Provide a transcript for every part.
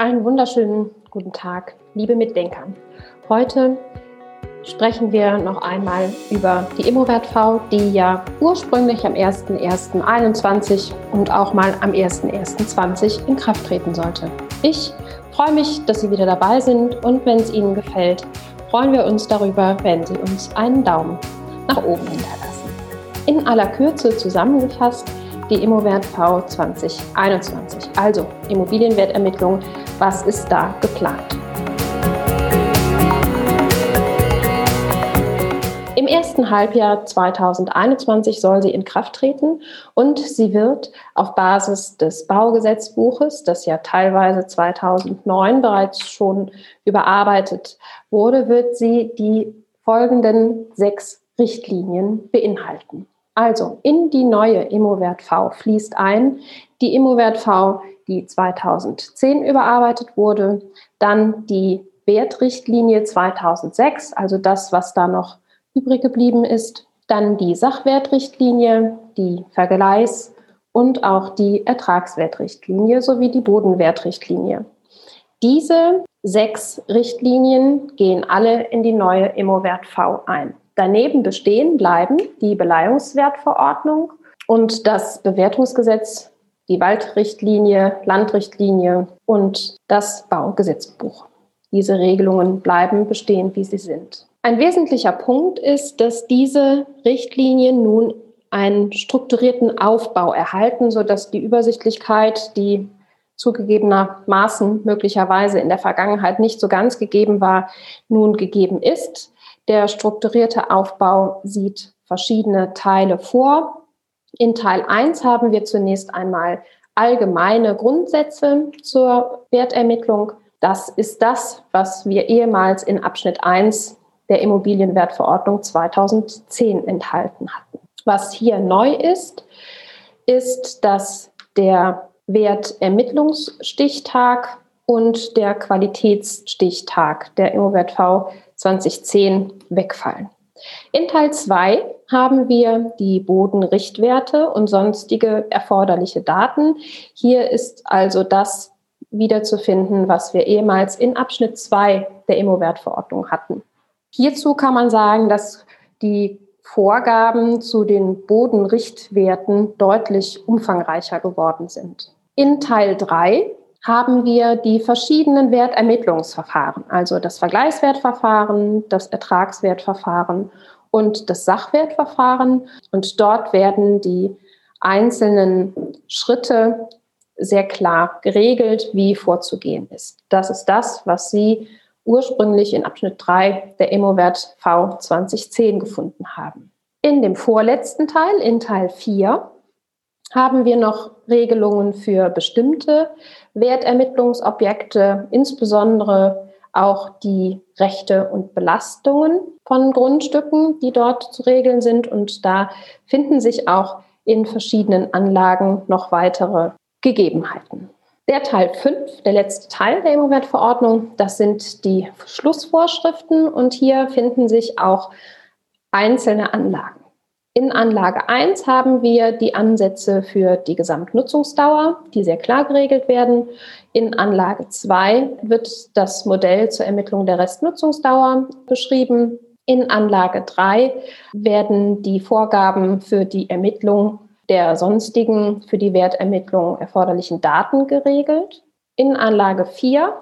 Einen wunderschönen guten Tag, liebe Mitdenker. Heute sprechen wir noch einmal über die Immowert-V, die ja ursprünglich am 01.01.21 und auch mal am 01.01.20 in Kraft treten sollte. Ich freue mich, dass Sie wieder dabei sind und wenn es Ihnen gefällt, freuen wir uns darüber, wenn Sie uns einen Daumen nach oben hinterlassen. In aller Kürze zusammengefasst die Immowert V 2021. Also Immobilienwertermittlung, was ist da geplant? Im ersten Halbjahr 2021 soll sie in Kraft treten und sie wird auf Basis des Baugesetzbuches, das ja teilweise 2009 bereits schon überarbeitet wurde, wird sie die folgenden sechs Richtlinien beinhalten. Also in die neue Immowert V fließt ein die Immowert V, die 2010 überarbeitet wurde, dann die Wertrichtlinie 2006, also das, was da noch übrig geblieben ist, dann die Sachwertrichtlinie, die Vergleichs- und auch die Ertragswertrichtlinie sowie die Bodenwertrichtlinie. Diese sechs Richtlinien gehen alle in die neue Immowert V ein. Daneben bestehen bleiben die Beleihungswertverordnung und das Bewertungsgesetz, die Waldrichtlinie, Landrichtlinie und das Baugesetzbuch. Diese Regelungen bleiben bestehen, wie sie sind. Ein wesentlicher Punkt ist, dass diese Richtlinien nun einen strukturierten Aufbau erhalten, sodass die Übersichtlichkeit, die zugegebenermaßen möglicherweise in der Vergangenheit nicht so ganz gegeben war, nun gegeben ist. Der strukturierte Aufbau sieht verschiedene Teile vor. In Teil 1 haben wir zunächst einmal allgemeine Grundsätze zur Wertermittlung. Das ist das, was wir ehemals in Abschnitt 1 der Immobilienwertverordnung 2010 enthalten hatten. Was hier neu ist, ist, dass der Wertermittlungsstichtag und der Qualitätsstichtag der Immowert V 2010 wegfallen. In Teil 2 haben wir die Bodenrichtwerte und sonstige erforderliche Daten. Hier ist also das wiederzufinden, was wir ehemals in Abschnitt 2 der Immowertverordnung hatten. Hierzu kann man sagen, dass die Vorgaben zu den Bodenrichtwerten deutlich umfangreicher geworden sind. In Teil 3 haben wir die verschiedenen Wertermittlungsverfahren, also das Vergleichswertverfahren, das Ertragswertverfahren und das Sachwertverfahren. Und dort werden die einzelnen Schritte sehr klar geregelt, wie vorzugehen ist. Das ist das, was Sie ursprünglich in Abschnitt 3 der Immowert V 2010 gefunden haben. In dem vorletzten Teil, in Teil 4, haben wir noch Regelungen für bestimmte Wertermittlungsobjekte, insbesondere auch die Rechte und Belastungen von Grundstücken, die dort zu regeln sind. Und da finden sich auch in verschiedenen Anlagen noch weitere Gegebenheiten. Der Teil 5, der letzte Teil der Immowertverordnung, das sind die Schlussvorschriften und hier finden sich auch einzelne Anlagen. In Anlage 1 haben wir die Ansätze für die Gesamtnutzungsdauer, die sehr klar geregelt werden. In Anlage 2 wird das Modell zur Ermittlung der Restnutzungsdauer beschrieben. In Anlage 3 werden die Vorgaben für die Ermittlung der sonstigen für die Wertermittlung erforderlichen Daten geregelt. In Anlage 4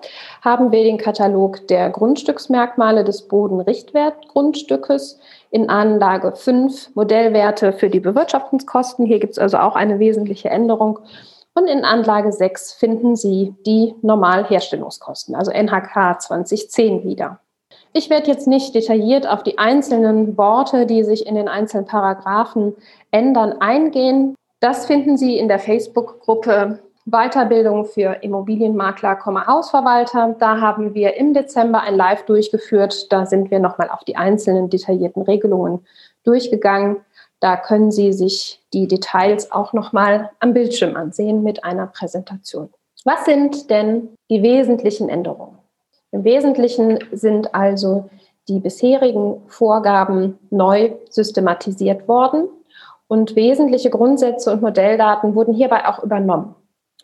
haben wir den Katalog der Grundstücksmerkmale des Bodenrichtwertgrundstückes. In Anlage 5 Modellwerte für die Bewirtschaftungskosten. Hier gibt es also auch eine wesentliche Änderung. Und in Anlage 6 finden Sie die Normalherstellungskosten, also NHK 2010 wieder. Ich werde jetzt nicht detailliert auf die einzelnen Worte, die sich in den einzelnen Paragraphen ändern, eingehen. Das finden Sie in der Facebook-Gruppe Weiterbildung für Immobilienmakler, Hausverwalter. Da haben wir im Dezember ein Live durchgeführt. Da sind wir nochmal auf die einzelnen detaillierten Regelungen durchgegangen. Da können Sie sich die Details auch nochmal am Bildschirm ansehen mit einer Präsentation. Was sind denn die wesentlichen Änderungen? Im Wesentlichen sind also die bisherigen Vorgaben neu systematisiert worden und wesentliche Grundsätze und Modelldaten wurden hierbei auch übernommen.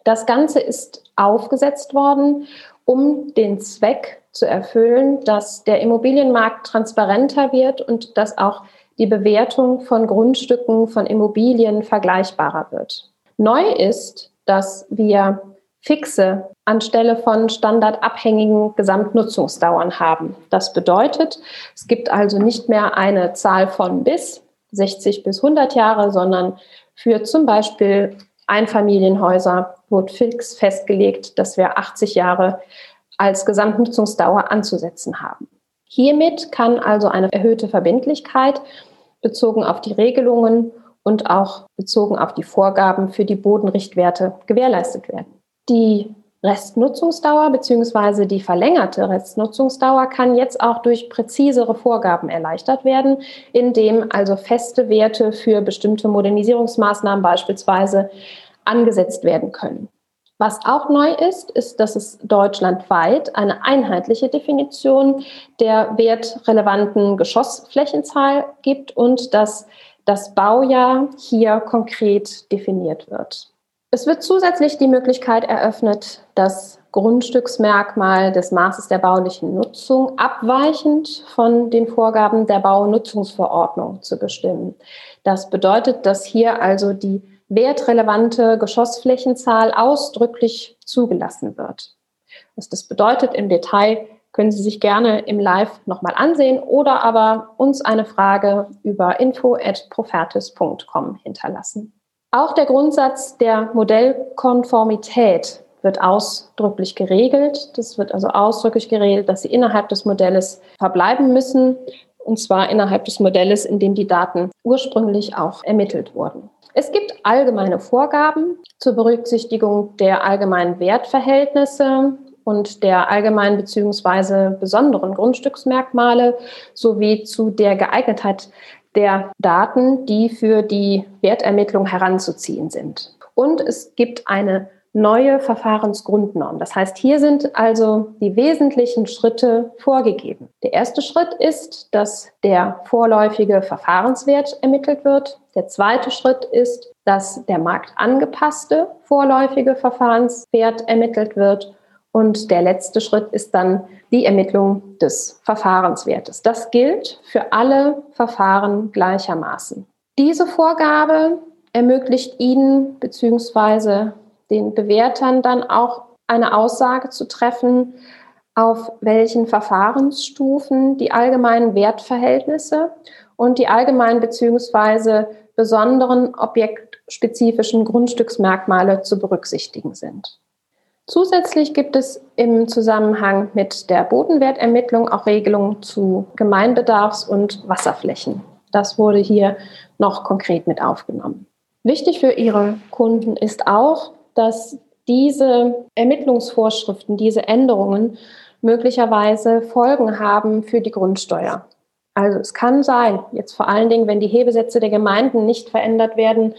Das Ganze ist aufgesetzt worden, um den Zweck zu erfüllen, dass der Immobilienmarkt transparenter wird und dass auch die Bewertung von Grundstücken, von Immobilien vergleichbarer wird. Neu ist, dass wir fixe anstelle von standardabhängigen Gesamtnutzungsdauern haben. Das bedeutet, es gibt also nicht mehr eine Zahl von bis 60 bis 100 Jahre, sondern für zum Beispiel Einfamilienhäuser wird fix festgelegt, dass wir 80 Jahre als Gesamtnutzungsdauer anzusetzen haben. Hiermit kann also eine erhöhte Verbindlichkeit bezogen auf die Regelungen und auch bezogen auf die Vorgaben für die Bodenrichtwerte gewährleistet werden. Die Restnutzungsdauer bzw. die verlängerte Restnutzungsdauer kann jetzt auch durch präzisere Vorgaben erleichtert werden, indem also feste Werte für bestimmte Modernisierungsmaßnahmen beispielsweise angesetzt werden können. Was auch neu ist, ist, dass es deutschlandweit eine einheitliche Definition der wertrelevanten Geschossflächenzahl gibt und dass das Baujahr hier konkret definiert wird. Es wird zusätzlich die Möglichkeit eröffnet, das Grundstücksmerkmal des Maßes der baulichen Nutzung abweichend von den Vorgaben der Baunutzungsverordnung zu bestimmen. Das bedeutet, dass hier also die wertrelevante Geschossflächenzahl ausdrücklich zugelassen wird. Was das bedeutet im Detail, können Sie sich gerne im Live nochmal ansehen oder aber uns eine Frage über info.profertis.com hinterlassen. Auch der Grundsatz der Modellkonformität wird ausdrücklich geregelt. Das wird also ausdrücklich geregelt, dass Sie innerhalb des Modells verbleiben müssen, und zwar innerhalb des Modells, in dem die Daten ursprünglich auch ermittelt wurden. Es gibt allgemeine Vorgaben zur Berücksichtigung der allgemeinen Wertverhältnisse und der allgemeinen bzw. besonderen Grundstücksmerkmale sowie zu der Geeignetheit der Daten, die für die Wertermittlung heranzuziehen sind. Und es gibt eine neue Verfahrensgrundnorm. Das heißt, hier sind also die wesentlichen Schritte vorgegeben. Der erste Schritt ist, dass der vorläufige Verfahrenswert ermittelt wird. Der zweite Schritt ist, dass der marktangepasste vorläufige Verfahrenswert ermittelt wird. Und der letzte Schritt ist dann die Ermittlung des Verfahrenswertes. Das gilt für alle Verfahren gleichermaßen. Diese Vorgabe ermöglicht Ihnen bzw den Bewertern dann auch eine Aussage zu treffen, auf welchen Verfahrensstufen die allgemeinen Wertverhältnisse und die allgemeinen bzw. besonderen objektspezifischen Grundstücksmerkmale zu berücksichtigen sind. Zusätzlich gibt es im Zusammenhang mit der Bodenwertermittlung auch Regelungen zu Gemeinbedarfs- und Wasserflächen. Das wurde hier noch konkret mit aufgenommen. Wichtig für Ihre Kunden ist auch, dass diese Ermittlungsvorschriften, diese Änderungen möglicherweise Folgen haben für die Grundsteuer. Also es kann sein, jetzt vor allen Dingen, wenn die Hebesätze der Gemeinden nicht verändert werden,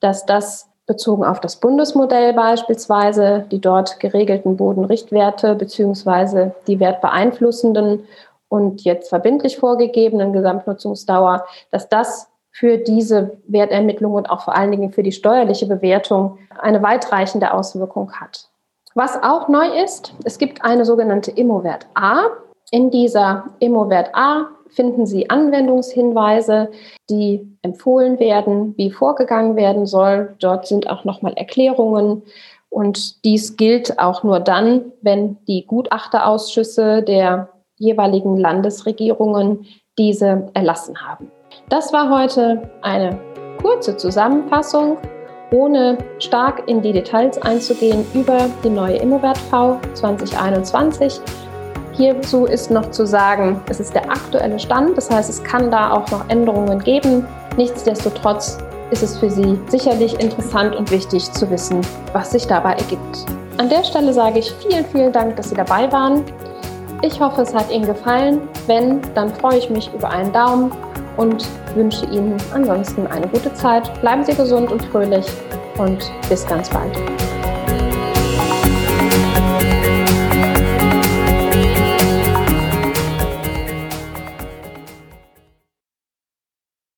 dass das bezogen auf das Bundesmodell beispielsweise die dort geregelten Bodenrichtwerte beziehungsweise die wertbeeinflussenden und jetzt verbindlich vorgegebenen Gesamtnutzungsdauer, dass das für diese Wertermittlung und auch vor allen Dingen für die steuerliche Bewertung eine weitreichende Auswirkung hat. Was auch neu ist, es gibt eine sogenannte Immowert A. In dieser Immowert A finden Sie Anwendungshinweise, die empfohlen werden, wie vorgegangen werden soll. Dort sind auch nochmal Erklärungen. Und dies gilt auch nur dann, wenn die Gutachterausschüsse der jeweiligen Landesregierungen diese erlassen haben. Das war heute eine kurze Zusammenfassung, ohne stark in die Details einzugehen über die neue Immowert V 2021. Hierzu ist noch zu sagen, es ist der aktuelle Stand, das heißt, es kann da auch noch Änderungen geben. Nichtsdestotrotz ist es für Sie sicherlich interessant und wichtig zu wissen, was sich dabei ergibt. An der Stelle sage ich vielen, vielen Dank, dass Sie dabei waren. Ich hoffe, es hat Ihnen gefallen. Wenn, dann freue ich mich über einen Daumen und wünsche Ihnen ansonsten eine gute Zeit. Bleiben Sie gesund und fröhlich und bis ganz bald.